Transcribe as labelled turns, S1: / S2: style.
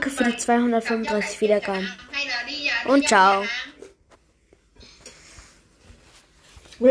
S1: Danke für die 235 Wiedergaben. Und ciao.